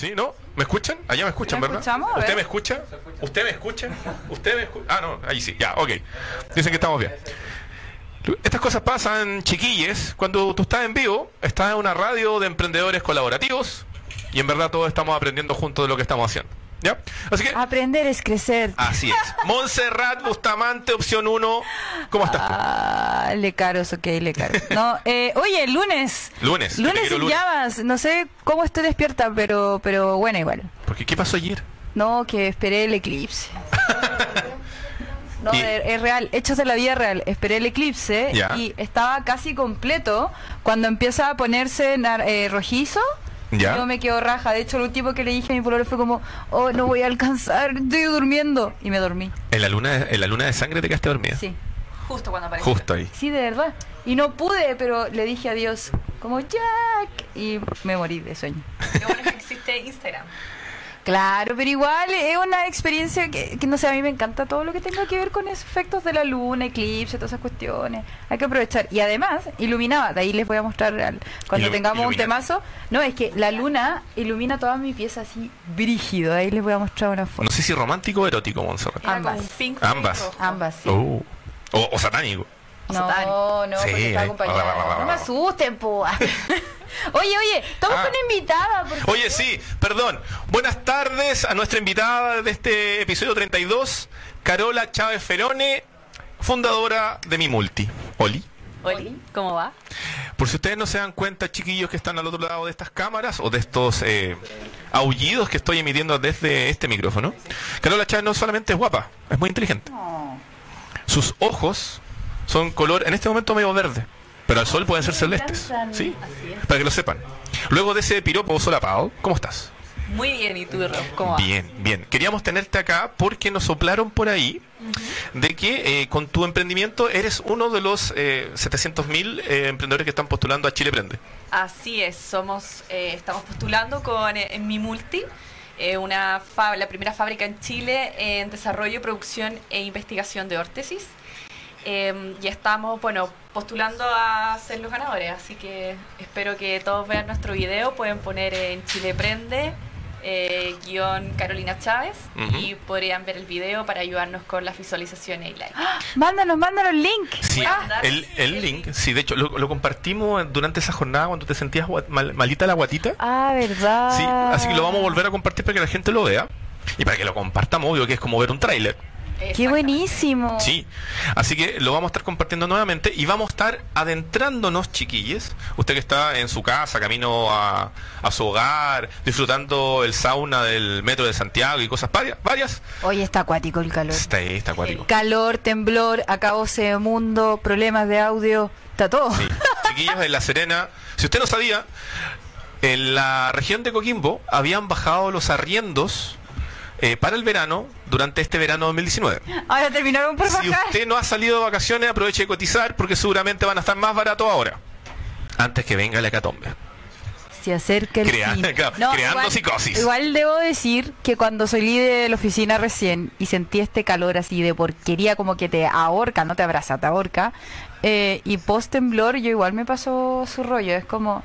¿Sí? ¿No? ¿Me escuchan? Allá me escuchan, ¿Lo ¿verdad? escuchamos? ¿Usted me escucha? ¿Usted me escucha? ¿Usted me escucha? Ah, no, ahí sí, ya, ok. Dicen que estamos bien. Estas cosas pasan, chiquilles, cuando tú estás en vivo, estás en una radio de emprendedores colaborativos y en verdad todos estamos aprendiendo juntos de lo que estamos haciendo. ¿Ya? Así que, Aprender es crecer. así es. Montserrat Bustamante, opción 1. ¿Cómo estás? Ah, le caros, ok, le caros. No, eh, oye, lunes. Lunes, Lunes sin lunes. llamas. No sé cómo estoy despierta, pero, pero bueno, igual. Porque, ¿qué pasó ayer? No, que esperé el eclipse. No, Y- es, es real, hechos de la vida real. Esperé el eclipse y estaba casi completo cuando empieza a ponerse eh, rojizo. Ya. Yo me quedo raja. De hecho, lo último que le dije a mi pololo fue como, oh, no voy a alcanzar, estoy durmiendo. Y me dormí. En la luna de, en la luna de sangre te quedaste dormida. Sí, Justo cuando apareció. Justo ahí. sí, de verdad. Y no pude, pero le dije adiós, como Jack. Y me morí de sueño. Lo bueno es que existe Instagram. Claro, pero igual es una experiencia que, que no sé, a mí me encanta todo lo que tenga que ver con esos efectos de la luna, eclipse, todas esas cuestiones. Hay que aprovechar. Y además, iluminaba, de ahí les voy a mostrar al- cuando Ilu- tengamos un temazo. No, es que la luna ilumina toda mi pieza así brígido. De ahí les voy a mostrar una foto. No sé si romántico o erótico, Montserrat. Ambas. Ambas. Ambas, sí. Oh. O, o satánico. No, no, Sí, porque está ahí. acompañada. No me asusten, po. oye, oye, estamos Ah. con una invitada. por Oye, sí, perdón. Buenas tardes a nuestra invitada de este episodio 32, Carola Chávez Ferone, fundadora de Mi Multi. Oli. Oli, ¿cómo va? Por si ustedes no se dan cuenta, chiquillos que están al otro lado de estas cámaras o de estos eh, aullidos que estoy emitiendo desde este micrófono, Carola Chávez no solamente es guapa, es muy inteligente. Sus ojos son color, en este momento medio verde, pero al sol pueden ser celestes. Sí, para que lo sepan. Luego de ese piropo solapado, ¿cómo estás? Muy bien, ¿y tú, Rob? ¿Cómo va? Bien, bien. Queríamos tenerte acá porque nos soplaron por ahí de que eh, con tu emprendimiento eres uno de los eh, 700.000 eh, emprendedores que están postulando a Chile Prende. Así es, somos, eh, estamos postulando con eh, en Mi Multi, eh, una fa- la primera fábrica en Chile en desarrollo, producción e investigación de órtesis. Eh, y estamos, bueno, postulando a ser los ganadores, así que espero que todos vean nuestro video, pueden poner en Chile Prende, eh, guion Carolina Chávez, y podrían ver el video para ayudarnos con las visualizaciones y like. Mándanos, mándanos el link. Sí, Ah, el, el el link, sí, de hecho, lo, lo compartimos durante esa jornada cuando te sentías mal- malita la guatita. Ah, verdad. Sí, así que lo vamos a volver a compartir para que la gente lo vea. Y para que lo compartamos, obvio que es como ver un tráiler. Qué buenísimo. Sí, así que lo vamos a estar compartiendo nuevamente y vamos a estar adentrándonos, chiquilles. Usted que está en su casa, camino a, a su hogar, disfrutando el sauna del metro de Santiago y cosas varias. varias. Hoy está acuático el calor. Está ahí, está acuático. Calor, temblor, acabose de mundo, problemas de audio, está todo. Sí. Chiquillos de La Serena, si usted no sabía, en la región de Coquimbo habían bajado los arriendos eh, para el verano durante este verano 2019. Ahora terminaron por Si bajar. usted no ha salido de vacaciones, aproveche de cotizar porque seguramente van a estar más baratos ahora. Antes que venga la hecatombe. Se acerca el Crea- fin. claro, creando psicosis. Igual debo decir que cuando salí de la oficina recién y sentí este calor así de porquería, como que te ahorca, no te abraza, te ahorca. eh, y post temblor, yo igual me pasó su rollo. Es como,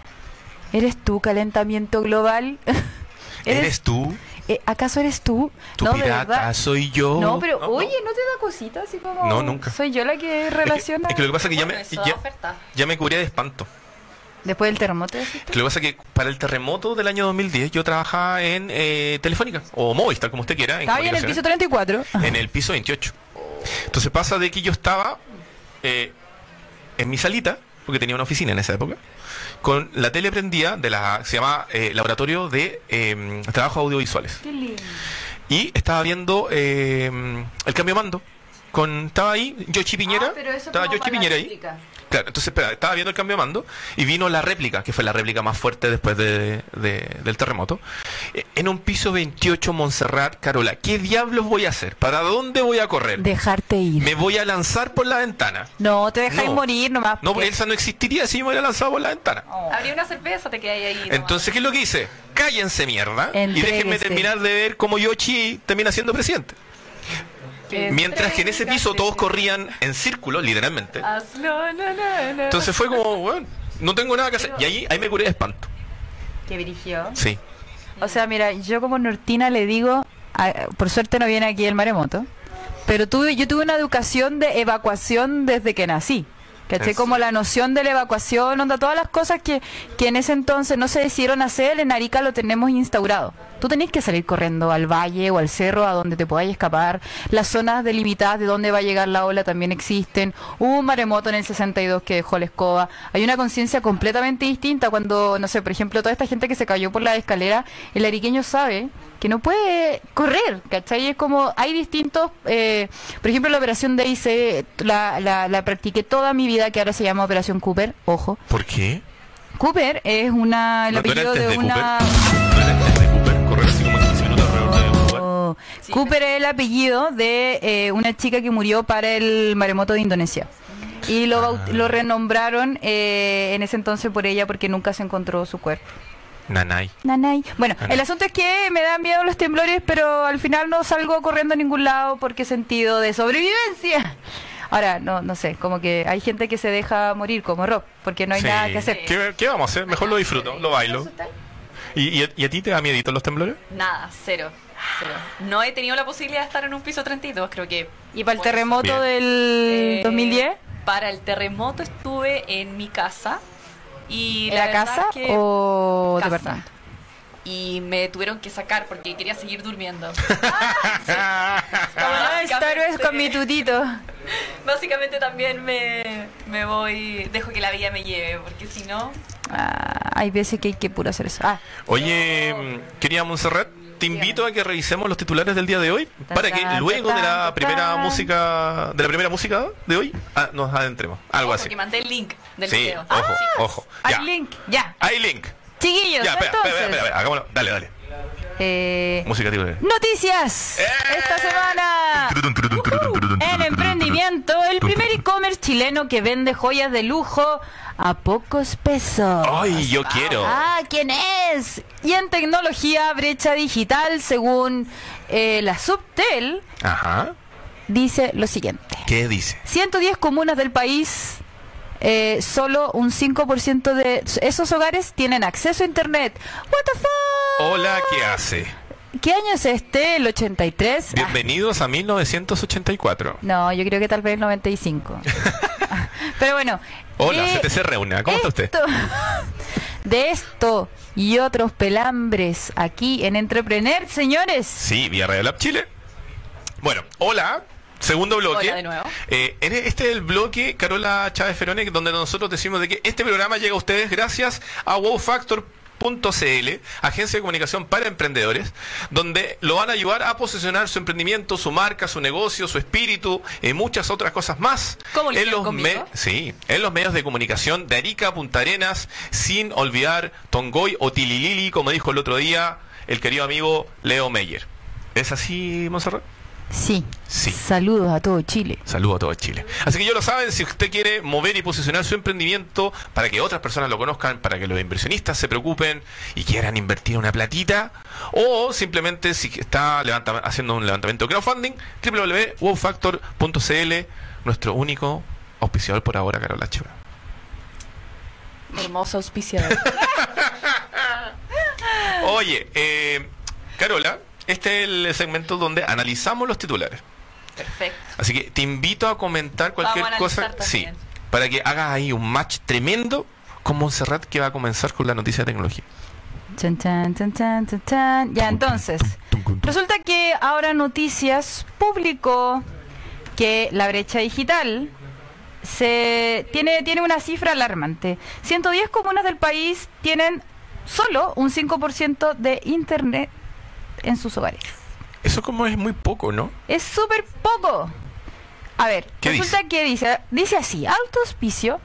¿eres tú calentamiento global? ¿Eres tú? eh, ¿Acaso eres tú? ¿Tu no, pirata verdad. soy yo? No, pero No, oye, no. ¿no te da cosita así como? No, nunca. Soy yo la que Es que- relaciona. Es que, lo que pasa es que ya me, ya, me cubría de espanto. Después del terremoto. lo que pasa es que para el terremoto del año 2010 yo trabajaba en eh, Telefónica o Movistar, como usted quiera. Estaba ahí en el piso 34. en el piso 28. Entonces pasa de que yo estaba eh, en mi salita, porque tenía una oficina en esa época, con la tele prendida de la se llama eh, Laboratorio de eh, Trabajos Audiovisuales. Qué lindo. Y estaba viendo eh, el cambio de mando. Con, estaba ahí Yoshi Piñera. Ah, pero eso estaba Yoshi Piñera ahí. Claro, entonces espera, estaba viendo el cambio de mando y vino la réplica, que fue la réplica más fuerte después de, de- del terremoto. Eh, En un piso 28 Montserrat, Carola, ¿qué diablos voy a hacer? ¿Para dónde voy a correr? Dejarte ir. Me voy a lanzar por la ventana. No, te dejáis No. morir nomás. No, porque- Elsa no existiría si yo me hubiera lanzado por la ventana. Oh. Abrí una cerveza, te quedas ahí. nomás. Entonces, ¿qué es lo que hice? Cállense mierda y déjenme terminar de ver cómo Yoshi termina siendo presidente. Mientras que en ese piso todos corrían en círculo, literalmente. Entonces fue como, bueno, no tengo nada que hacer. Y ahí, ahí me curé de espanto. Que dirigió. Sí. O sea, mira, yo como nortina le digo, a- por suerte no viene aquí el maremoto, pero tuve, yo tuve una educación de evacuación desde que nací. ¿Caché? Eso. Como la noción de la evacuación, onda, todas las cosas que, que en ese entonces no se decidieron hacer, en Arica lo tenemos instaurado. Tú tenés que salir corriendo al valle o al cerro a donde te podáis escapar. Las zonas delimitadas de dónde va a llegar la ola también existen. Hubo un maremoto en el 62 que dejó la escoba. Hay una conciencia completamente distinta cuando, no sé, por ejemplo, toda esta gente que se cayó por la escalera, el ariqueño sabe que no puede correr, ¿cachai? Es como, hay distintos, eh, por ejemplo, la operación DIC, la, la, la practiqué toda mi vida, que ahora se llama Operación Cooper, ojo. ¿Por qué? Cooper es una, el ¿No tú eras apellido de de una... Cooper? ¿No eras antes de Cooper? Correr así como 15 minutos alrededor de un lugar. Oh, Sí. Cooper es el apellido de eh, una chica que murió para el maremoto de Indonesia. Y lo, lo renombraron eh, en ese entonces por ella porque nunca se encontró su cuerpo. Nanay. Nanay. Bueno, Nanay. el asunto es que me dan miedo los temblores, pero al final no salgo corriendo a ningún lado porque sentido de sobrevivencia. Ahora, no, no sé, como que hay gente que se deja morir como Rob, porque no hay Sí. nada que hacer. ¿Qué, qué vamos a hacer? Mejor lo disfruto, lo bailo. ¿Y, y, a- y a ti te da miedito los temblores? Nada, cero. cero. No he tenido la posibilidad de estar en un piso 32, creo que. ¿Y para el terremoto Bien. del eh, 2010? Para el terremoto estuve en mi casa. Y ¿Era verdad casa es que- o Casa. departamento? Y me tuvieron que sacar porque quería seguir durmiendo. Como Star Wars con mi tutito. Básicamente también me, me voy, dejo que la vida me lleve, porque si no, Ah, hay veces que hay que puro hacer eso. Ah, Oye, mm, querida Montserrat, te invito a que revisemos los titulares del día de hoy para que luego de la primera música de la primera música de hoy ah, nos adentremos. Algo ojo, así. que mandé el link del Sí, video. ojo, ojo. Ya. hay link, ya. Hay link. Chiquillos, Ya, espera, entonces. espera, espera, hagámoslo. Dale, dale. eh, Música titular. noticias. ¡Eh! Esta semana. En emprendimiento, el primer e-commerce chileno que vende joyas de lujo a pocos pesos. Ay, yo quiero. Ah, ¿quién es? Y en tecnología, brecha digital, según eh, la Subtel, Ajá. dice lo siguiente. ¿Qué dice? 110 comunas del país, eh, solo un 5% de esos hogares tienen acceso a Internet. ¿What the fuck? Hola, ¿qué hace? ¿Qué año es este? ¿El 83? Ah, Bienvenidos a 1984. no, yo creo que tal vez el 95. Pero bueno. Hola, eh, CTC Reuna. ¿Cómo está usted? esto- De esto y otros pelambres aquí en Entrepreneur, señores. Sí, vía Radio Lab Chile. Bueno, hola. Segundo bloque. Hola de nuevo. Eh, este es el bloque, Carola Chávez Ferone, donde nosotros decimos de que este programa llega a ustedes gracias a wowfactor.cl, agencia de comunicación para emprendedores, donde lo van a ayudar a posicionar su emprendimiento, su marca, su negocio, su espíritu y muchas otras cosas más. ¿Cómo lo en los? Sí, en los medios de comunicación de Arica, Punta Arenas, sin olvidar Tongoy o Tililili, como dijo el otro día el querido amigo Leo Meyer. ¿Es así, Monserrat? Sí. Sí. Saludos a todo Chile. Saludos a todo Chile. Así que ya lo saben, si usted quiere mover y posicionar su emprendimiento para que otras personas lo conozcan, para que los inversionistas se preocupen y quieran invertir una platita, o simplemente si está levanta- haciendo un levantamiento de crowdfunding, www.wowfactor.cl, nuestro único auspiciador por ahora, Carola Cheva. Hermoso auspiciador. Oye, eh, Carola, este es el segmento donde analizamos los titulares. Perfecto. Así que te invito a comentar cualquier Vamos a cosa. Sí, para que hagas ahí un match tremendo con Montserrat que va a comenzar con la noticia de tecnología. Chan, chan, chan, chan, chan, chan. Ya, entonces, resulta que ahora Noticias publicó que la brecha digital se tiene, tiene una cifra alarmante. 110 comunas del país tienen solo un 5% de internet en sus hogares. Eso como es muy poco, ¿no? Es súper poco. A ver, ¿Qué resulta dice? que dice, dice así, Alto Hospicio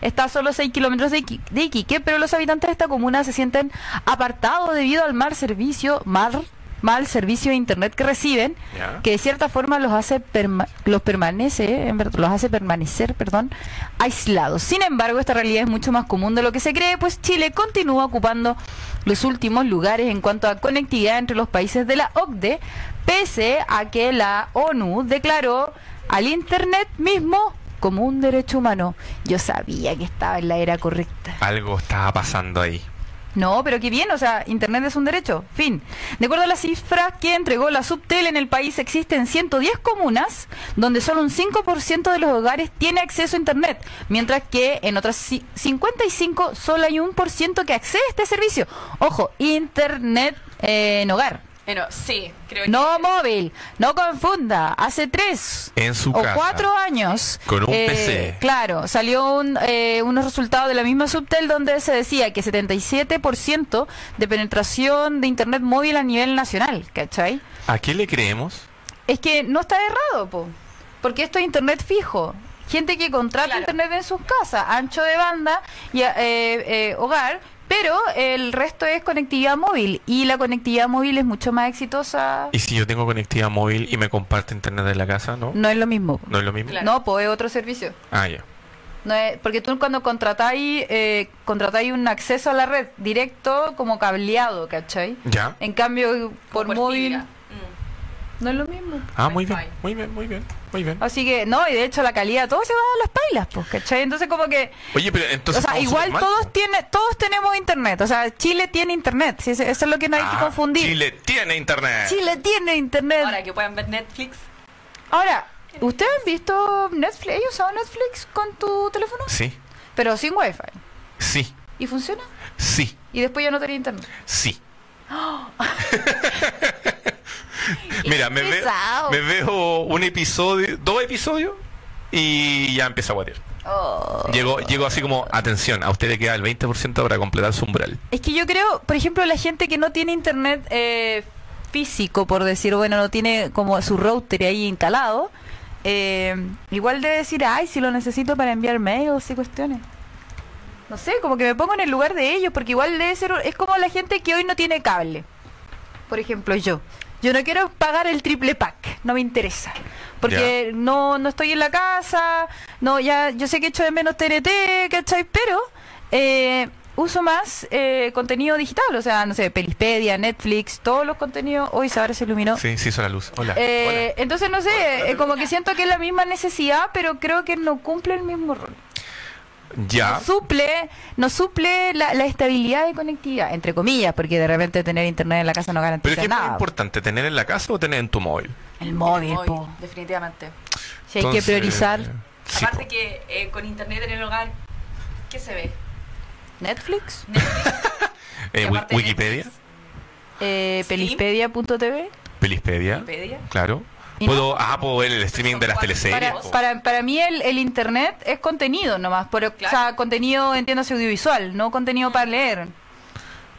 está a solo 6 kilómetros de Iquique, pero los habitantes de esta comuna se sienten apartados debido al mal servicio, mal, mal servicio de internet que reciben, que de cierta forma los hace perma- los permanece, los hace permanecer, perdón, aislados. Sin embargo, esta realidad es mucho más común de lo que se cree, pues Chile continúa ocupando los últimos lugares en cuanto a conectividad entre los países de la OCDE, pese a que la ONU declaró al internet mismo como un derecho humano. Yo sabía que estaba en la era correcta. Algo estaba pasando ahí. No, pero qué bien, o sea, Internet es un derecho. Fin. De acuerdo a las cifras que entregó la Subtel en el país, existen 110 comunas donde solo un 5% de los hogares tiene acceso a Internet, mientras que en otras ci- 55 solo hay un por ciento que accede a este servicio. Ojo, Internet en hogar. Bueno, sí, creo que... No móvil, no confunda. Hace tres En su o casa. cuatro años. Con un eh, PC. Claro, salió un, eh, unos resultados de la misma Subtel donde se decía que 77% de penetración de Internet móvil a nivel nacional, ¿cachai? ¿A qué le creemos? Es que no está errado, po, porque esto es Internet fijo. Gente que contrata Claro. Internet en sus casas, ancho de banda y eh, eh, hogar, pero el resto es conectividad móvil y la conectividad móvil es mucho más exitosa. ¿Y si yo tengo conectividad móvil y me comparte internet en la casa, no? No es lo mismo. ¿No es lo mismo? Claro. No, pues es otro servicio. Ah, ya. No es- porque tú cuando contratáis, eh, contratáis un acceso a la red directo como cableado, ¿cachai? ¿Ya? En cambio, por, por móvil fibra. No es lo mismo. Ah, muy bien, muy bien, muy bien, muy bien. Así que, no, y de hecho la calidad, todo se va a las pailas, pues, ¿cachai? Entonces como que, Oye, pero entonces... o sea, igual todos tiene, todos tenemos internet, o sea, Chile tiene internet, sí, eso es lo que no hay que Ah, confundir. Chile tiene internet. Chile tiene internet. Ahora que puedan ver Netflix. Ahora, ¿ustedes han visto Netflix? ¿Has usado Netflix con tu teléfono? Sí, Pero sin wifi. sí, ¿Y funciona? sí, Y después ya no tenía internet. sí. Mira, me veo, pesado. me veo un episodio, dos episodios y ya empieza a guatear. Oh. Llego, llego así como, atención, a usted le queda el 20% para completar su umbral. Es que yo creo, por ejemplo, la gente que no tiene internet eh, físico, por decir, bueno, no tiene como su router ahí instalado, eh, igual debe decir, ay, si lo necesito para enviar mails y cuestiones. No sé, como que me pongo en el lugar de ellos, porque igual debe ser, es como la gente que hoy no tiene cable. Por ejemplo, yo. Yo no quiero pagar el triple pack, no me interesa. Porque no, no estoy en la casa, no, ya, yo sé que echo de menos TNT, ¿cachai? Pero eh, uso más eh, contenido digital, o sea, no sé, Pelispedia, Netflix, todos los contenidos. Hoy ahora se iluminó. Sí, sí, hizo la luz. Hola. Eh, entonces, no sé, eh, como que siento que es la misma necesidad, pero creo que no cumple el mismo rol. Ya. No suple, no suple la, la estabilidad de conectividad, entre comillas, porque de repente tener internet en la casa no Pero garantiza ¿qué es más nada. importante, tener en la casa o tener en tu móvil? El móvil, po. definitivamente. Si hay que priorizar sí, Aparte po. que eh, con internet en el hogar, ¿qué se ve? Netflix, Netflix. Eh, Wikipedia, eh, pelispedia.tv. Pelispedia, Wikipedia. claro. ¿Y Puedo, no? ah, puedo ver el streaming de las teleseries. Para, para, para mí el, el internet es contenido nomás, pero, Claro. o sea, contenido entiéndase audiovisual, no contenido para leer.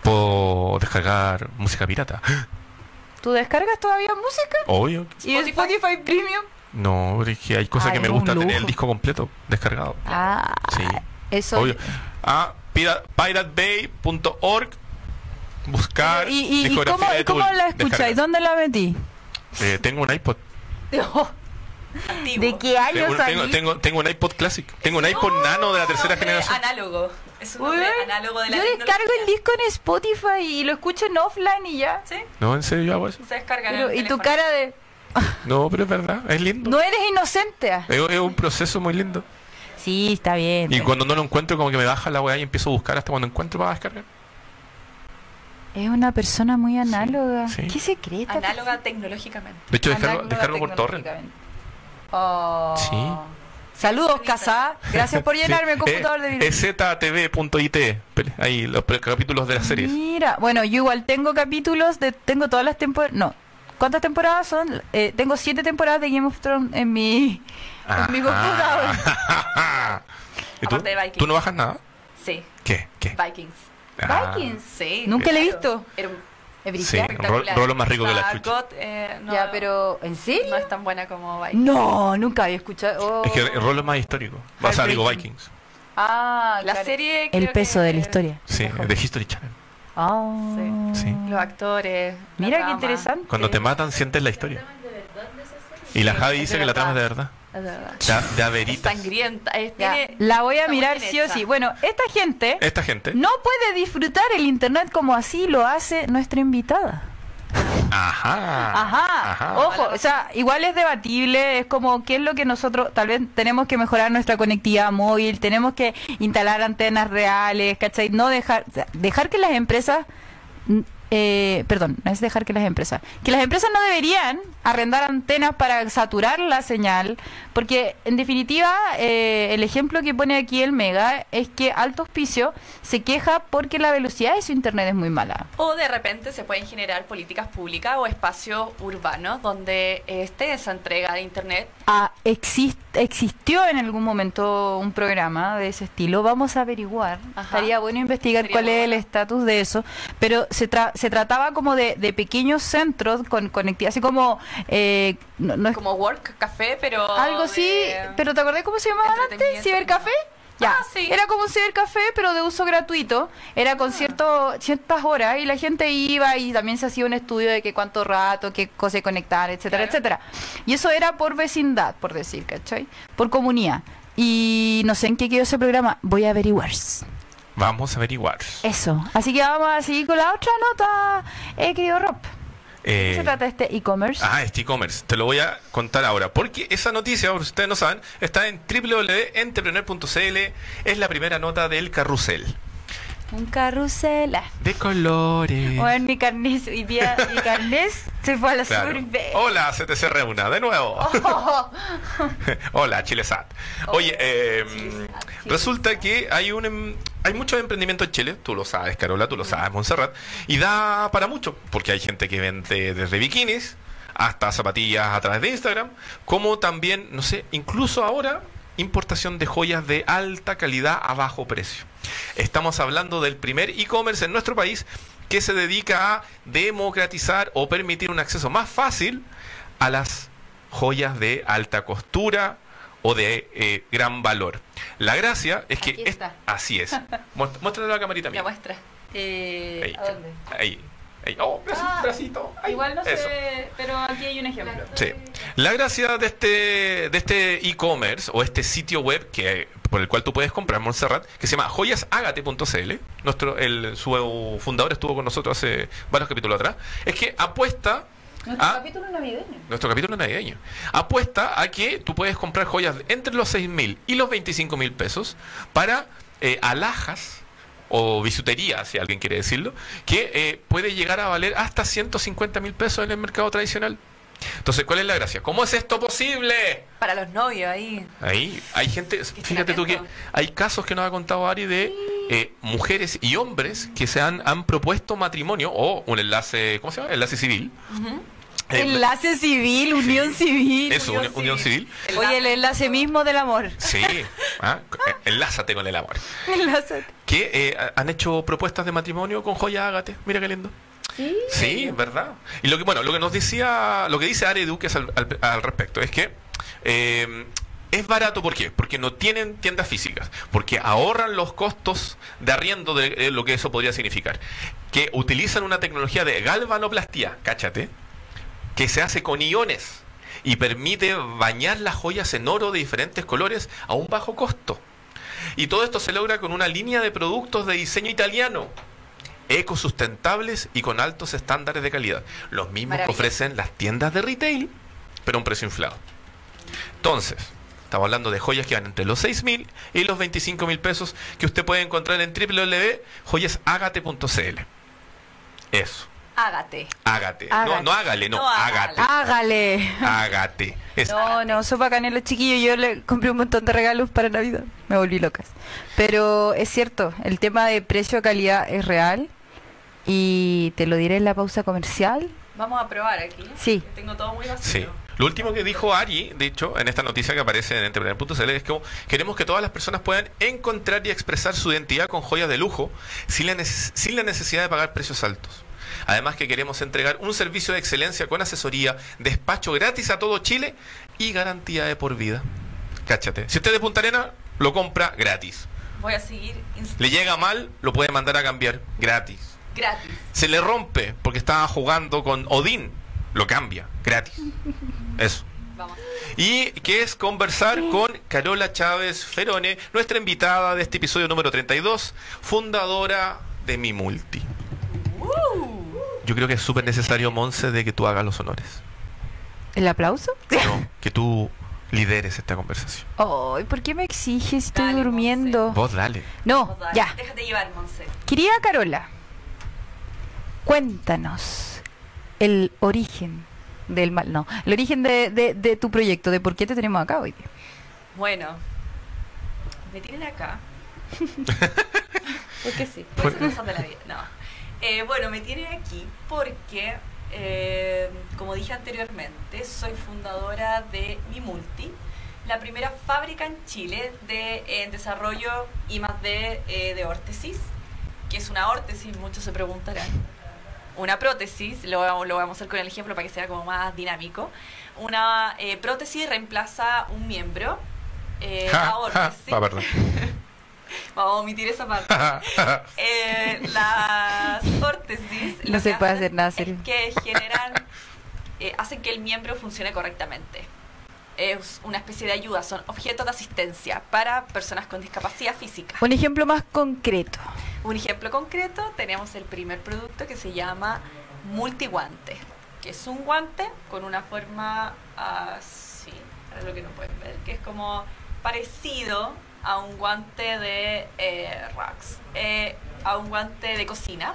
Puedo descargar música pirata. ¿Tú descargas todavía música? Obvio. ¿Y Spotify. Spotify Premium? No, es que hay cosas Ay, que me gusta tener el disco completo descargado. Ah, Sí. eso. Obvio. Ah, pira- piratebay.org. Buscar. ¿Y, y, y cómo, de cómo la escucháis? ¿Dónde la metí? Eh, tengo un iPod. ¿De qué año Tengo, tengo, salí? tengo, tengo un iPod Classic. Tengo un iPod Nano de la tercera generación. análogo. Es un Uy, análogo de la yo descargo el disco en Spotify y lo escucho en offline y ya. Sí, No, en serio yo hago eso. se descarga en Pero, el y tu cara de... No, pero es verdad, es lindo. No eres inocente. Es, es un proceso muy lindo. Sí, está bien. Y cuando no lo encuentro, como que me baja la weá y empiezo a buscar hasta cuando encuentro para descargar. Es una persona muy análoga. sí. ¿Qué secreta? Análoga tecnológicamente. De hecho, descargo, descargo por torrent. tecnológicamente. Oh. Sí. Saludos, Casa. Gracias por llenarme el Sí. computador de Eh, video. es ztv.it. Pele- Ahí, los capítulos de las series. Mira, bueno, yo igual tengo capítulos de. Tengo todas las temporadas. No. ¿Cuántas temporadas son? Eh, tengo siete temporadas de Game of Thrones en mi, en mi computador. ¿Y tú? ¿Tú no bajas nada? Sí, ¿Qué? ¿Qué? Vikings. Ah. Vikings. Sí. Nunca le he visto. Era un- Es Sí. Rolo más rico que la chucha. God, eh, no, Ya, pero. ¿En serio? no es tan buena como Vikings. No, nunca había escuchado. Es que Oh. el rol es más histórico. O sea, digo Heartbreaking. Vikings. Ah, La claro. serie. El creo peso que- de la historia. Sí, de History Channel. Ah. Sí. Los actores. la Mira qué trama. interesante. Cuando te matan, sientes la historia. Y la Javi dice que la trama es de verdad. Es de verdad. De, de averita. Sangrienta. es- Ya, tiene- La voy a mirar sí o sí. Bueno, esta gente Esta gente. no puede disfrutar el internet como así lo hace nuestra invitada. Ajá. Ajá. Ajá. Ojo, o sea, igual es debatible, es como qué es lo que nosotros tal vez tenemos que mejorar nuestra conectividad móvil, tenemos que instalar antenas reales, ¿cachai? No dejar o sea, dejar que las empresas eh, perdón, no es dejar que las empresas, que las empresas no deberían arrendar antenas para saturar la señal, porque en definitiva eh, el ejemplo que pone aquí el Mega es que Alto Hospicio se queja porque la velocidad de su internet es muy mala. O de repente se pueden generar políticas públicas o espacios urbanos donde esté esa entrega de Internet. Ah, exist- existió en algún momento un programa de ese estilo. Vamos a averiguar. Ajá. Estaría bueno investigar Sería cuál es el estatus de eso. Pero se, tra- se trataba como de, de pequeños centros con conectividad, así como. eh, no, no es Como work, café, pero... algo de- Pero ¿te acordás cómo se llamaban antes? ¿Cibercafé? Ya, Ah, sí. era como un cibercafé, pero de uso gratuito. Era con cierto, ciertas horas y la gente iba y también se hacía un estudio de que cuánto rato, qué cosa conectar, etcétera, Claro. etcétera. Y eso era por vecindad, por decir, ¿cachai? Por comunidad. Y no sé en qué quedó ese programa. Voy a averiguar. Vamos a averiguar. Eso. Así que vamos a seguir con la otra nota, eh, querido Rob. ¿De qué Eh, se trata este e-commerce? Ah, este e-commerce. Te lo voy a contar ahora. Porque esa noticia, por si ustedes no saben, está en www.entrepreneur.cl. Es la primera nota del carrusel. Un carrusel. ah. De colores. Bueno, mi carnet, hoy día mi carnet se fue a la Claro. Hola, CTC Reuna, de nuevo. Oh. Hola, Chilesat. Oye, eh, Chilesat, Chile. resulta que hay un em- hay muchos emprendimientos en Chile, tú lo sabes, Carola, tú lo sabes, Montserrat, y da para mucho, porque hay gente que vende desde bikinis hasta zapatillas a través de Instagram, como también, no sé, incluso ahora importación de joyas de alta calidad a bajo precio. Estamos hablando del primer e-commerce en nuestro país que se dedica a democratizar o permitir un acceso más fácil a las joyas de alta costura o de eh, gran valor. La gracia es que Aquí es- así es. Muéstrale la camarita La muestra. Eh, Ahí, ¿A dónde? ahí, ahí. Oh, brazo- Ah, bracito. Ahí. Igual no Eso. sé, pero aquí hay un ejemplo. Sí. La gracia de este de este e-commerce o este sitio web que por el cual tú puedes comprar Montserrat, que se llama joyasagate.cl, nuestro el su fundador estuvo con nosotros hace varios capítulos atrás, es que apuesta Nuestro a capítulo navideño. nuestro capítulo navideño. Apuesta a que tú puedes comprar joyas entre los 6 mil y los 25 mil pesos para eh, alhajas o bisutería, si alguien quiere decirlo, que eh, puede llegar a valer hasta 150 mil pesos en el mercado tradicional. Entonces, ¿cuál es la gracia? ¿Cómo es esto posible? Para los novios ahí. Ahí hay gente, fíjate tú que hay casos que nos ha contado Ari de eh, mujeres y hombres que se han, han propuesto matrimonio o un enlace, ¿cómo se llama? Enlace civil. Eh, Enlace civil, unión civil. Eso, unión, unión civil. Oye, el enlace mismo del amor. Sí, ah, eh, enlázate con el amor. Enlace. Que eh, han hecho propuestas de matrimonio con joya ágate. Mira qué lindo. Sí. Sí, ¿verdad? Y lo que bueno, lo que nos decía, lo que dice Are Duques al, al- al respecto es que eh, es barato, ¿por qué? Porque no tienen tiendas físicas, porque ahorran los costos de arriendo de, de lo que eso podría significar. Que utilizan una tecnología de galvanoplastía, cáchate, que se hace con iones y permite bañar las joyas en oro de diferentes colores a un bajo costo. Y todo esto se logra con una línea de productos de diseño italiano, ecosustentables y con altos estándares de calidad. Los mismos que ofrecen las tiendas de retail, pero a un precio inflado. Entonces, estamos hablando de joyas que van entre los 6 mil y los 25 mil pesos que usted puede encontrar en www.joyasagate.cl. Eso, Hágate. hágate. No, no hágale, no, No hágale. hágate. Hágale. Hágate. Es- No, no, sopa canela chiquillo. Yo le compré un montón de regalos para Navidad. Me volví locas. Pero es cierto, el tema de precio-calidad es real. Y te lo diré en la pausa comercial. Vamos a probar aquí. Sí. Tengo todo muy vacío. Sí. Lo último que dijo Ari, de hecho, en esta noticia que aparece en entrepreneur.cl es que queremos que todas las personas puedan encontrar y expresar su identidad con joyas de lujo sin la, neces- sin la necesidad de pagar precios altos. Además que queremos entregar un servicio de excelencia con asesoría, despacho gratis a todo Chile y garantía de por vida. Cáchate. Si usted es de Punta Arena, lo compra gratis. Voy a seguir Le llega mal, lo puede mandar a cambiar gratis. gratis. Se le rompe porque estaba jugando con Odín, lo cambia gratis. Eso. Vamos. Y que es conversar con Carola Chávez Ferone, nuestra invitada de este episodio número 32, fundadora de Mi Multi. Yo creo que es súper necesario, Monse, de que tú hagas los honores. ¿El aplauso? No, que tú lideres esta conversación. Ay, ¿por qué me exiges? Estoy Dale, durmiendo. Vos dale. No, Vos dale, ya. Déjate llevar, Monse. Querida Carola, cuéntanos el origen del mal. No, el origen de, de- de tu proyecto, de por qué te tenemos acá hoy día. Bueno, me tienen acá. Porque sí. Por cosas de la vida. No. Eh, bueno, me tienen aquí porque, eh, como dije anteriormente, soy fundadora de Mi Multi, la primera fábrica en Chile de en desarrollo I más D eh, de órtesis, que es una órtesis, muchos se preguntarán. Una prótesis, lo, vamos- lo vamos a hacer con el ejemplo para que sea como más dinámico. Una eh, prótesis reemplaza un miembro. Eh, Ja, órtesis. Ah, perdón. Vamos a omitir esa parte. Eh, las órtesis No se que puede hacer nada es serio. que generan eh, hacen que el miembro funcione correctamente es una especie de ayuda son objetos de asistencia para personas con discapacidad física Un ejemplo más concreto. un ejemplo concreto tenemos el primer producto que se llama multiguante que es un guante con una forma así para lo que no pueden ver que es como parecido a un guante de eh, racks, eh, a un guante de cocina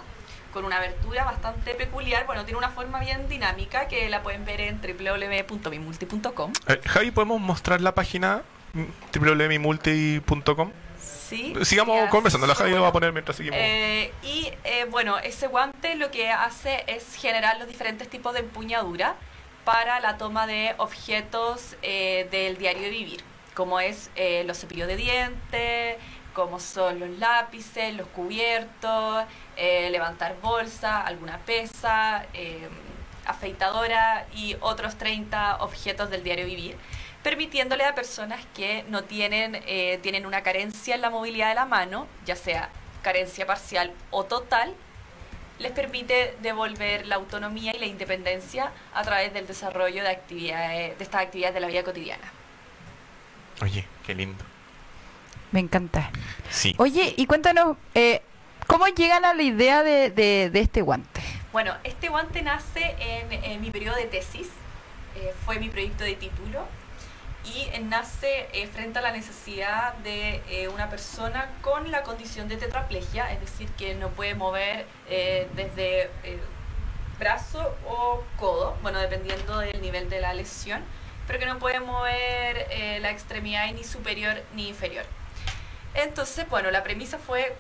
con una abertura bastante peculiar. Bueno, tiene una forma bien dinámica que la pueden ver en www.mimulti.com. Eh, Javi, ¿podemos mostrar la página mm, www.mimulti.com? Sí. Sigamos conversando, la Javi lo va a poner mientras seguimos. Eh, y eh, bueno, ese guante lo que hace es generar los diferentes tipos de empuñadura para la toma de objetos eh, del diario de vivir, como es eh, los cepillos de dientes, como son los lápices, los cubiertos, eh, levantar bolsa, alguna pesa, eh, afeitadora y otros 30 objetos del diario vivir permitiéndole a personas que no tienen, eh, tienen una carencia en la movilidad de la mano, ya sea carencia parcial o total, les permite devolver la autonomía y la independencia a través del desarrollo de actividades, de estas actividades de la vida cotidiana. Oye, qué lindo. Me encanta. Sí. Oye, y cuéntanos, eh, ¿cómo llegan a la idea de, de- de este guante? Bueno, este guante nace en, en mi periodo de tesis, eh, fue mi proyecto de título y eh, nace eh, frente a la necesidad de eh, una persona con la condición de tetraplegia, es decir, que no puede mover eh, desde eh, brazo o codo, bueno, dependiendo del nivel de la lesión, pero que no puede mover eh, la extremidad ni superior ni inferior. Entonces, bueno, la premisa fue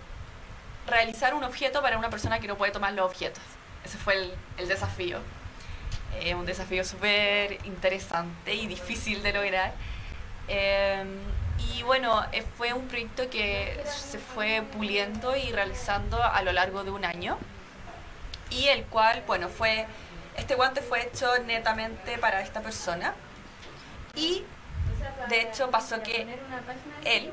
realizar un objeto para una persona que no puede tomar los objetos. Ese fue el, el desafío. Eh, un desafío súper interesante y difícil de lograr. Eh, y bueno, eh, fue un proyecto que se fue puliendo y realizando a lo largo de un año. Y el cual, bueno, fue. Este guante fue hecho netamente para esta persona. Y de hecho pasó que él,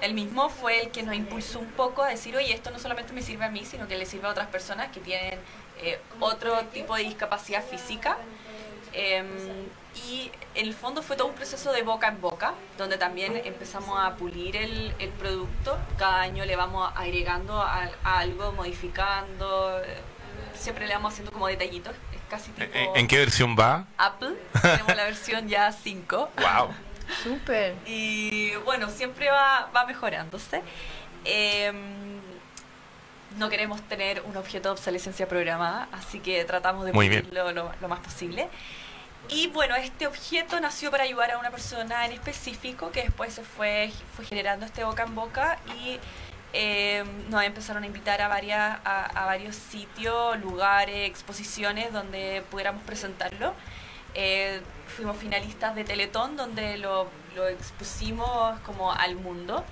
él mismo fue el que nos impulsó un poco a decir, oye, esto no solamente me sirve a mí, sino que le sirve a otras personas que tienen eh, otro tipo de discapacidad física. Em, y en el fondo fue todo un proceso de boca en boca, donde también empezamos a pulir el, el producto. Cada año le vamos agregando a, algo, modificando. eh, Siempre le vamos haciendo como detallitos. Casi tipo ¿En, en qué versión va? Apple. Tenemos la versión ya 5. ¡Wow! Súper. Y bueno, siempre va, va mejorándose. Em, no queremos tener un objeto de obsolescencia programada, así que tratamos de pulirlo lo, lo más posible. Y bueno, este objeto nació para ayudar a una persona en específico que después se fue, fue generando este boca en boca y eh, nos empezaron a invitar a, varios sitios, lugares, exposiciones donde pudiéramos presentarlo. Eh, fuimos finalistas de Teletón donde lo, expusimos como al mundo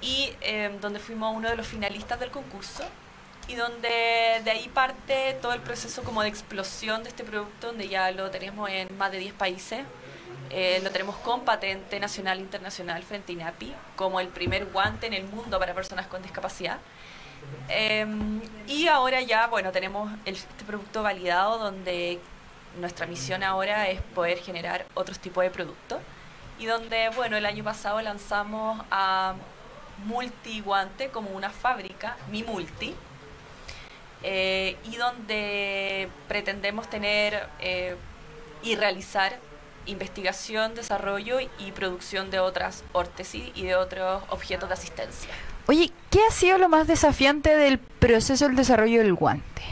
y eh, donde fuimos uno de los finalistas del concurso y donde de ahí parte todo el proceso como de explosión de este producto donde ya lo tenemos en más de 10 países Eh, lo tenemos con patente nacional e internacional frente a INAPI como el primer guante en el mundo para personas con discapacidad. Eh, y ahora ya bueno tenemos el- este producto validado donde nuestra misión ahora es poder generar otros tipos de productos. Y donde bueno el año pasado lanzamos a Multiguante como una fábrica, Mi Multi, eh, y donde pretendemos tener eh, y realizar investigación, desarrollo y producción de otras órtesis y de otros objetos de asistencia. Oye, ¿qué ha sido lo más desafiante del proceso del desarrollo del guante?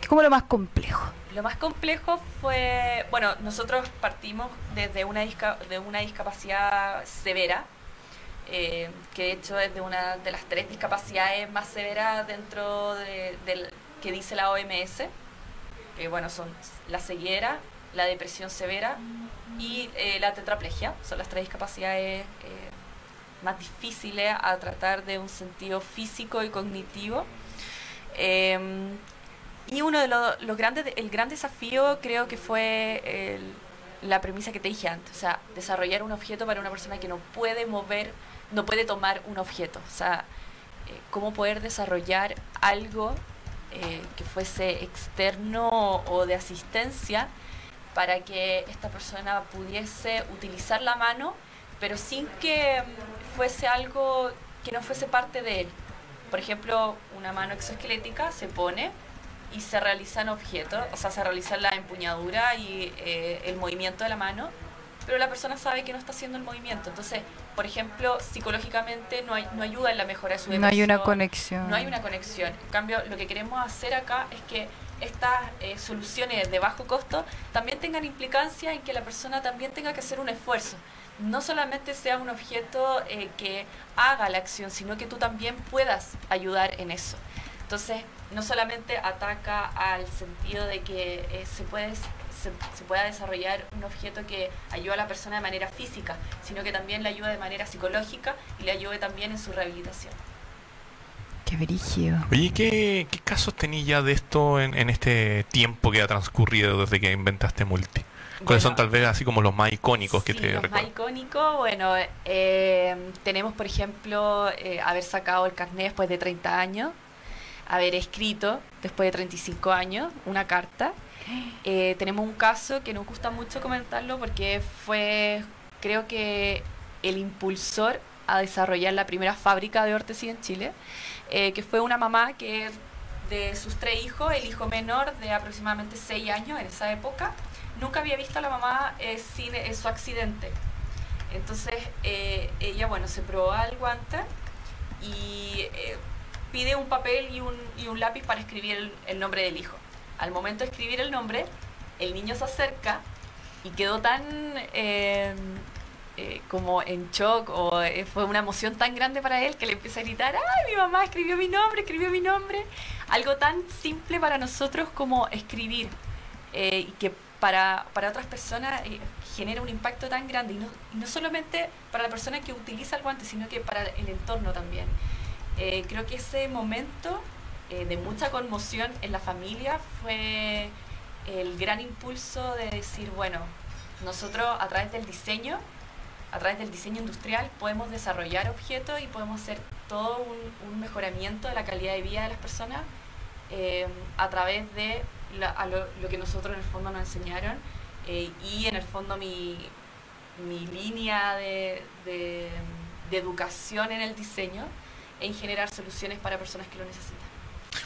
¿Qué es como lo más complejo? Lo más complejo fue, bueno, nosotros partimos desde una, de una discapacidad severa, eh, que de hecho es de una de las tres discapacidades más severas dentro de, del que dice la OMS, que bueno, son la ceguera, la depresión severa y eh, la tetraplegia, son las tres discapacidades eh, más difíciles a tratar de un sentido físico y cognitivo. Em, y uno de los, grandes, el gran desafío creo que fue la premisa que te dije antes, o sea, desarrollar un objeto para una persona que no puede mover, no puede tomar un objeto, o sea, eh, cómo poder desarrollar algo eh, que fuese externo o de asistencia para que esta persona pudiese utilizar la mano, pero sin que fuese algo que no fuese parte de él. Por ejemplo, una mano exoesquelética se pone y se realizan objetos, o sea, se realiza la empuñadura y eh, el movimiento de la mano, pero la persona sabe que no está haciendo el movimiento. Entonces, por ejemplo, psicológicamente no, hay, no ayuda en la mejora de su depresión. No hay una conexión. No hay una conexión. En cambio, lo que queremos hacer acá es que estas eh, soluciones de bajo costo también tengan implicancia en que la persona también tenga que hacer un esfuerzo no solamente sea un objeto eh, que haga la acción, sino que tú también puedas ayudar en eso. Entonces, no solamente ataca al sentido de que eh, se, puede, se, pueda desarrollar un objeto que ayude a la persona de manera física, sino que también le ayude de manera psicológica y le ayude también en su rehabilitación. Qué brígido. Oye, ¿qué, casos tenías ya de esto en, en este tiempo que ha transcurrido desde que inventaste Multi? ¿Cuáles son tal vez así como los más icónicos que te Los más icónicos, bueno, eh, tenemos por ejemplo eh, haber sacado el carnet después de 30 años, haber escrito después de 35 años una carta. Eh, tenemos un caso que nos gusta mucho comentarlo porque fue, creo que, el impulsor a desarrollar la primera fábrica de órtesis en Chile, que fue una mamá que de sus tres hijos, el hijo menor de aproximadamente 6 años en esa época, nunca había visto a la mamá eh, sin eh, su accidente. Entonces eh, ella, bueno, se proba el guante y pide un papel y un lápiz para escribir el, nombre del hijo. Al momento de escribir el nombre, el niño se acerca y quedó tan como en shock o fue una emoción tan grande para él que le empieza a gritar, ¡ay, mi mamá escribió mi nombre, escribió mi nombre! Algo tan simple para nosotros como escribir y que para, para otras personas eh, genera un impacto tan grande, y no, no, solamente para la persona que utiliza el guante, sino que para el entorno también. Eh, creo que ese momento eh, de mucha conmoción en la familia fue el gran impulso de decir, bueno, nosotros a través del diseño, a través del diseño industrial, podemos desarrollar objetos y podemos hacer todo un, un mejoramiento de la calidad de vida de las personas a través de a lo, que nosotros en el fondo nos enseñaron eh, y en el fondo mi, mi línea de, de, educación en el diseño en generar soluciones para personas que lo necesitan.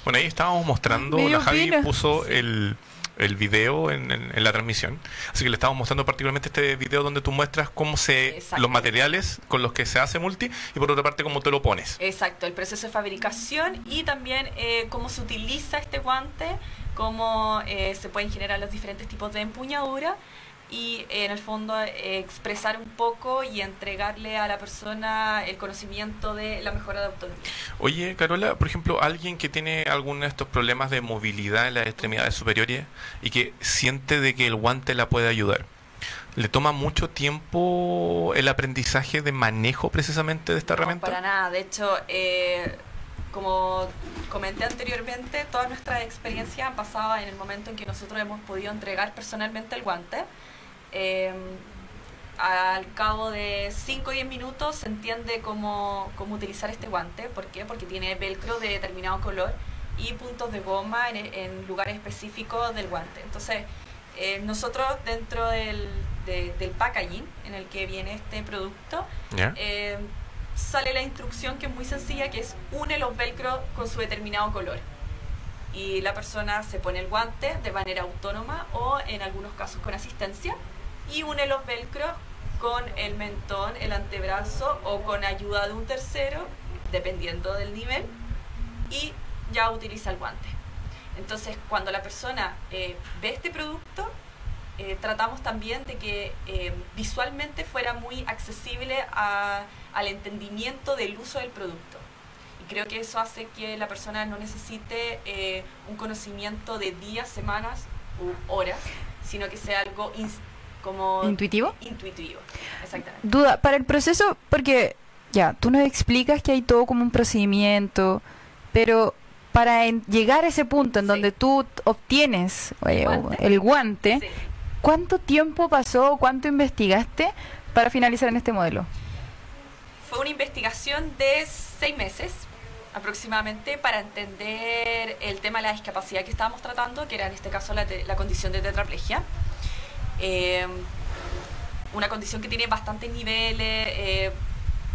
Bueno, ahí estábamos mostrando, la Javi puso el, el video en, en, la transmisión. Así que le estamos mostrando particularmente este video donde tú muestras cómo se los materiales con los que se hace multi y por otra parte cómo te lo pones. Exacto, el proceso de fabricación y también eh, cómo se utiliza este guante cómo eh, se pueden generar los diferentes tipos de empuñadura y en el fondo expresar un poco y entregarle a la persona el conocimiento de la mejora de autonomía. Oye, Carola, por ejemplo, alguien que tiene alguno de estos problemas de movilidad en las extremidades superiores y que siente de que el guante la puede ayudar. ¿Le toma mucho tiempo el aprendizaje de manejo precisamente de esta no, herramienta? Para nada, de hecho, eh, como comenté anteriormente, todas nuestras experiencias han pasado en el momento en que nosotros hemos podido entregar personalmente el guante. Em, al cabo de 5 o 10 minutos se entiende cómo, cómo, utilizar este guante. ¿Por qué? Porque tiene velcro de determinado color y puntos de goma en, lugares específicos del guante. Entonces, eh, nosotros dentro del, del packaging en el que viene este producto, eh, sale la instrucción que es muy sencilla, que es une los velcro con su determinado color. y la persona se pone el guante de manera autónoma o en algunos casos con asistencia y une los velcros con el mentón, el antebrazo o con ayuda de un tercero, dependiendo del nivel, y ya utiliza el guante. Entonces, cuando la persona eh, ve este producto, eh, tratamos también de que eh, visualmente fuera muy accesible a- al entendimiento del uso del producto. Y creo que eso hace que la persona no necesite eh, un conocimiento de días, semanas u horas, sino que sea algo ins- como ¿Intuitivo? intuitivo. Exactamente. Duda, para el proceso, porque ya, tú nos explicas que hay todo como un procedimiento, pero para llegar a ese punto en Sí. donde tú obtienes Guante. el guante, Sí. ¿cuánto tiempo pasó, cuánto investigaste para finalizar en este modelo? Fue una investigación de seis meses aproximadamente para entender el tema de la discapacidad que estábamos tratando, que era en este caso la, la condición de tetraplegia. Eh, una condición que tiene bastantes niveles, eh,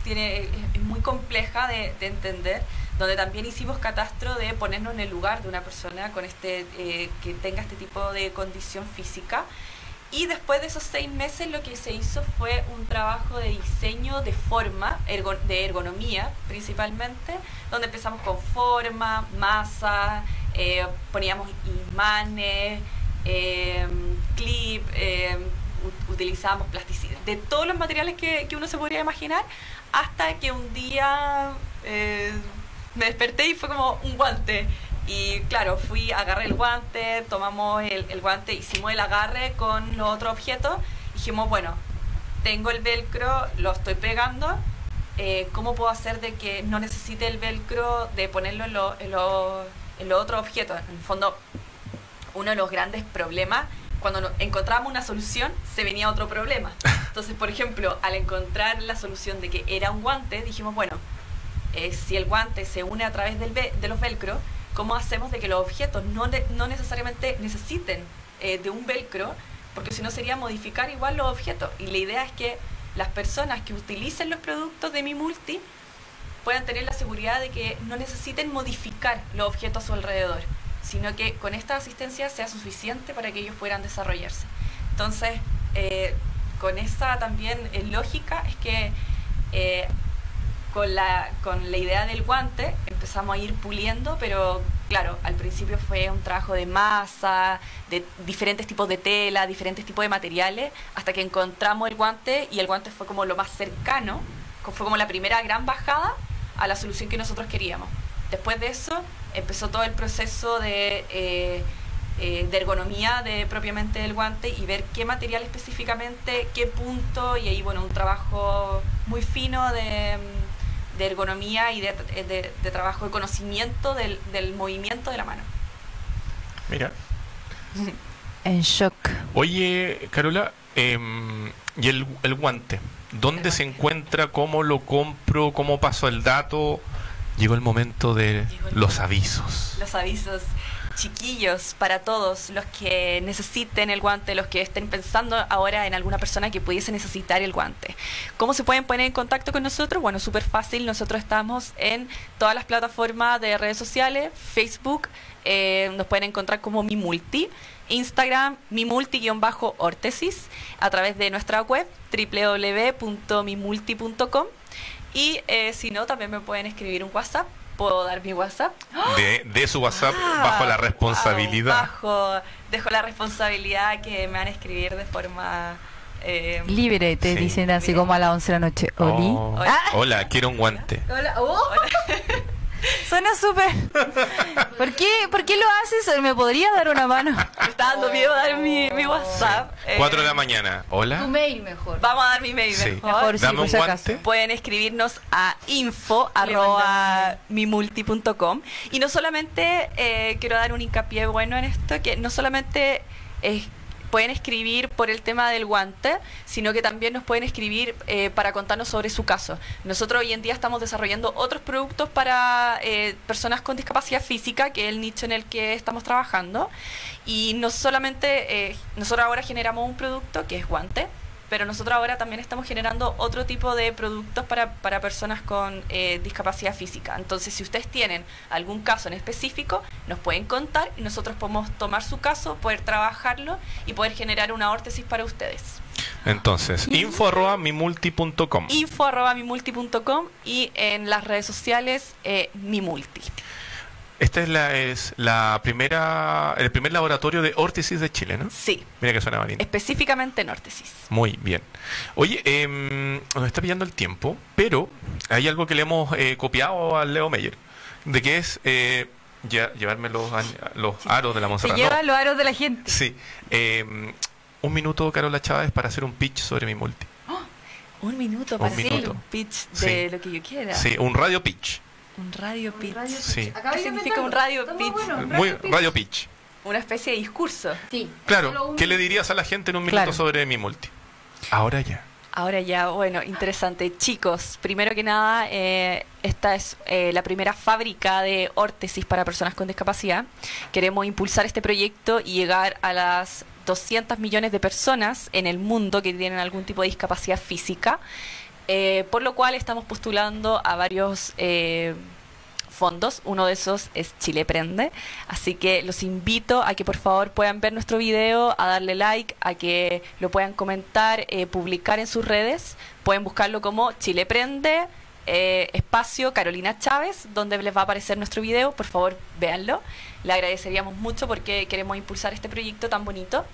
tiene, es muy compleja de, de entender, donde también hicimos catastro de ponernos en el lugar de una persona con este, eh, que tenga este tipo de condición física. Y después de esos seis meses lo que se hizo fue un trabajo de diseño de forma, ergo- de ergonomía principalmente, donde empezamos con forma, masa, eh, poníamos imanes, eh, clip, eh, u- utilizábamos plasticidad, de todos los materiales que, uno se podría imaginar, hasta que un día eh, me desperté y fue como un guante. Y claro, fui, agarré el guante, tomamos el, guante, hicimos el agarre con los otros objetos. Dijimos, bueno, tengo el velcro, lo estoy pegando. eh, ¿Cómo puedo hacer de que no necesite el velcro de ponerlo en, lo- en, lo- en los otros objetos? En el fondo, uno de los grandes problemas, cuando no- encontrábamos una solución, se venía otro problema. Entonces, por ejemplo, al encontrar la solución de que era un guante, dijimos, bueno, eh, si el guante se une a través del ve- de los velcro, ¿cómo hacemos de que los objetos no, no necesariamente necesiten eh, de un velcro? Porque si no sería modificar igual los objetos. Y la idea es que las personas que utilicen los productos de Mi Multi puedan tener la seguridad de que no necesiten modificar los objetos a su alrededor, sino que con esta asistencia sea suficiente para que ellos puedan desarrollarse. Entonces, eh, con esa también eh, lógica es que eh, con, la, con la idea del guante empezamos a ir puliendo, pero claro, al principio fue un trabajo de masa, de diferentes tipos de tela, diferentes tipos de materiales, hasta que encontramos el guante y el guante fue como lo más cercano, fue como la primera gran bajada a la solución que nosotros queríamos. Después de eso empezó todo el proceso de, eh, eh, de ergonomía de propiamente del guante y ver qué material específicamente, qué punto, y ahí bueno, un trabajo muy fino de, de ergonomía y de, de- de trabajo de conocimiento del, del movimiento de la mano. Mira. En shock. Oye, Carola, em, ¿y el, el guante? ¿Dónde El se encuentra? ¿Cómo lo compro? ¿Cómo paso el dato? Llegó el momento de los avisos. Los avisos chiquillos para todos los que necesiten el guante, los que estén pensando ahora en alguna persona que pudiese necesitar el guante. ¿Cómo se pueden poner en contacto con nosotros? Bueno, súper fácil. Nosotros estamos en todas las plataformas de redes sociales, Facebook, eh, nos pueden encontrar como Mi Multi, Instagram, Mi Multi-órtesis, a través de nuestra web www.mimulti.com y eh, si no, también me pueden escribir un WhatsApp. Puedo dar mi WhatsApp. De, de su WhatsApp Ah, bajo la wow, responsabilidad. bajo, dejo la responsabilidad que me van a escribir de forma... eh, Libre, te Sí. dicen así como a las 11 de la noche. Oli. Oh. Hola. Hola, quiero un guante. Hola. Oh. Suena súper. ¿Por qué, ¿Por qué lo haces? ¿Me podría dar una mano? me está dando miedo dar mi, mi WhatsApp. eh, 4 de la mañana. Hola. mail mejor. Vamos a dar mi mail Sí. mejor. Mejor, sí, Dame un si acaso. guante. Pueden escribirnos a info arroba mimulti.com y no solamente eh, quiero dar un hincapié bueno en esto que no solamente eh, pueden escribir por el tema del guante sino que también nos pueden escribir eh, para contarnos sobre su caso. Nosotros hoy en día estamos desarrollando otros productos para eh, personas con discapacidad física que es el nicho en el que estamos trabajando. Y no solamente eh, nosotros ahora generamos un producto que es guante pero nosotros ahora también estamos generando otro tipo de productos para, para personas con eh, discapacidad física. Entonces, si ustedes tienen algún caso en específico, nos pueden contar y nosotros podemos tomar su caso, poder trabajarlo y poder generar una órtesis para ustedes. Entonces, info arroba mimulti.com. Info arroba mimulti.com y en las redes sociales eh, mimulti. Esta es la, es la primera, el primer laboratorio de órtesis de Chile, ¿no? Sí, Mira que suena bonito. específicamente en órtesis. Muy bien. Oye, em, nos está pillando el tiempo, pero hay algo que le hemos eh, copiado al Leo Meyer, de que es eh, lle- llevarme los, aros de la Se Monserrat. lleva No, los aros de la gente. Sí. Em, un minuto, Carola Chávez, para hacer un pitch sobre mi multi. Un minuto Un para hacer minuto. un pitch Sí. de lo que yo quiera. Sí, un radio pitch. Un radio pitch. Sí. Acabé ¿Qué de significa un radio pitch? bueno, Muy pitch. radio pitch. Una especie de discurso. Sí. Claro, un- ¿qué le dirías a la gente en un minuto Claro. sobre mi multi? Ahora ya. Ahora ya, bueno, interesante. Chicos, primero que nada, eh, esta es eh, la primera fábrica de órtesis para personas con discapacidad. Queremos impulsar este proyecto y llegar a las 200 millones de personas en el mundo que tienen algún tipo de discapacidad física, eh, por lo cual estamos postulando a varios... eh, fondos. Uno de esos es Chile Prende. Así que los invito a que por favor puedan ver nuestro video, a darle like, a que lo puedan comentar, eh, publicar en sus redes. Pueden buscarlo como Chile Prende. espacio Carolina Chávez, donde les va a aparecer nuestro video. Por favor, véanlo. Le agradeceríamos mucho porque queremos impulsar este proyecto tan bonito.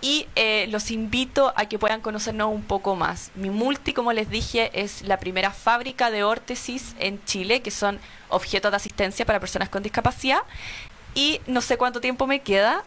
Y eh, los invito a que puedan conocernos un poco más. Mi multi, como les dije, es la primera fábrica de órtesis en Chile, que son objetos de asistencia para personas con discapacidad. Y no sé cuánto tiempo me queda.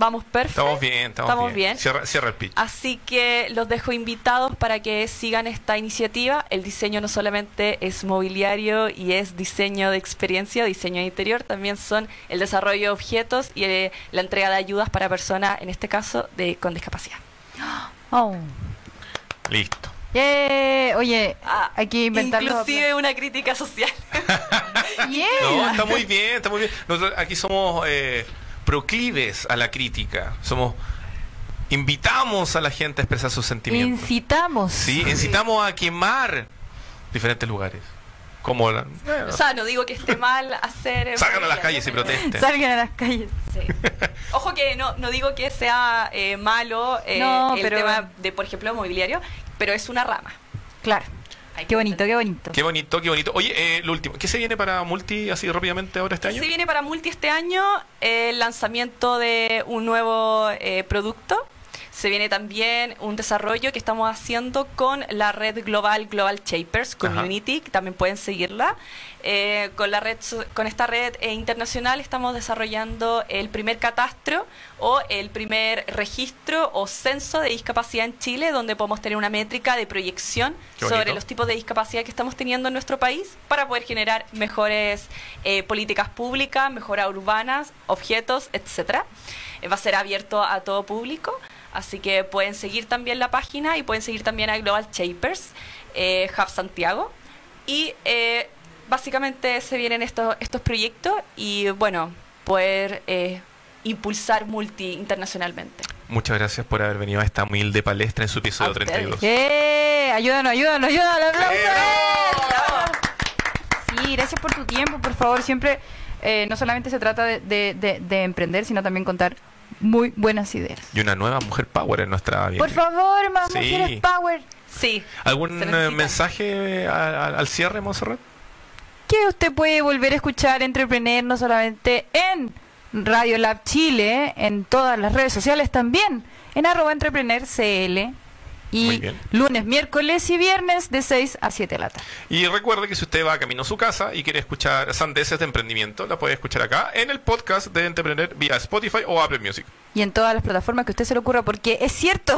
Vamos perfecto. Estamos bien, estamos, Estamos bien. bien. Cierra, cierra el pitch. Así que los dejo invitados para que sigan esta iniciativa. El diseño no solamente es mobiliario y es diseño de experiencia, diseño de interior, también son el desarrollo de objetos y eh, la entrega de ayudas para personas, en este caso, de, con discapacidad. Oh. Listo. Yeah. Oye, Ah, hay que inventar los Inclusive una crítica social. Yeah. No, está muy bien, está muy bien. Nosotros aquí somos eh, proclives a la crítica. Somos invitamos a la gente a expresar sus sentimientos. Incitamos. Sí, incitamos a quemar diferentes lugares. Como la, bueno, o sea, no digo que esté mal hacer... eh, salgan a las calles y protesten. Salgan a las calles. Sí. Ojo que no, no digo que sea eh, malo eh, No, el pero- tema de, por ejemplo, mobiliario, pero es una rama. Claro. Qué bonito, qué bonito. Qué bonito, qué bonito. Oye, eh, lo último, ¿qué se viene para Multi así rápidamente ahora este año? Se viene para Multi este año el lanzamiento de un nuevo eh, producto. Se viene también un desarrollo que estamos haciendo con la red global Global Shapers Community, que también pueden seguirla. Eh, con, la red, con esta red eh, internacional estamos desarrollando el primer catastro o el primer registro o censo de discapacidad en Chile, donde podemos tener una métrica de proyección sobre los tipos de discapacidad que estamos teniendo en nuestro país para poder generar mejores eh, políticas públicas, mejoras urbanas, objetos, etcétera. Eh, va a ser abierto a todo público, así que pueden seguir también la página y pueden seguir también a Global Shapers, Hub Santiago. Y básicamente se vienen estos, estos proyectos y bueno, poder eh, impulsar multi internacionalmente. Muchas gracias por haber venido a esta humilde palestra en su episodio A ustedes. 32. Yeah. Ayúdanos, ayúdanos, ayúdanos. aplausos. ¡Eh. Sí, gracias por tu tiempo, por favor. Siempre, eh, no solamente se trata de, de- de- de emprender, sino también contar muy buenas ideas. Y una nueva mujer power en nuestra vida. Por favor, más Sí. mujeres power. Sí. ¿Algún eh, mensaje a- a- al cierre, Monserrat? Que usted puede volver a escuchar Entrepreneur no solamente en Radio Lab Chile, en todas las redes sociales también, en arroba Entrepreneur CL. Muy Y lunes, miércoles y viernes de 6 a 7 de la tarde. Y recuerde que si usted va camino a su casa y quiere escuchar sandeces de emprendimiento, la puede escuchar acá en el podcast de Entrepreneur vía Spotify o Apple Music. Y en todas las plataformas que a usted se le ocurra, porque es cierto,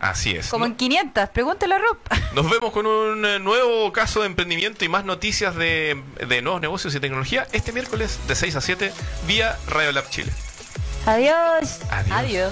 Así es. como ¿no? en 500, pregúntele a Rob. Nos vemos con un eh, nuevo caso de emprendimiento y más noticias de, de nuevos negocios y tecnología este miércoles de 6 a 7 vía Radio Lab Chile. Adiós. Adiós. Adiós.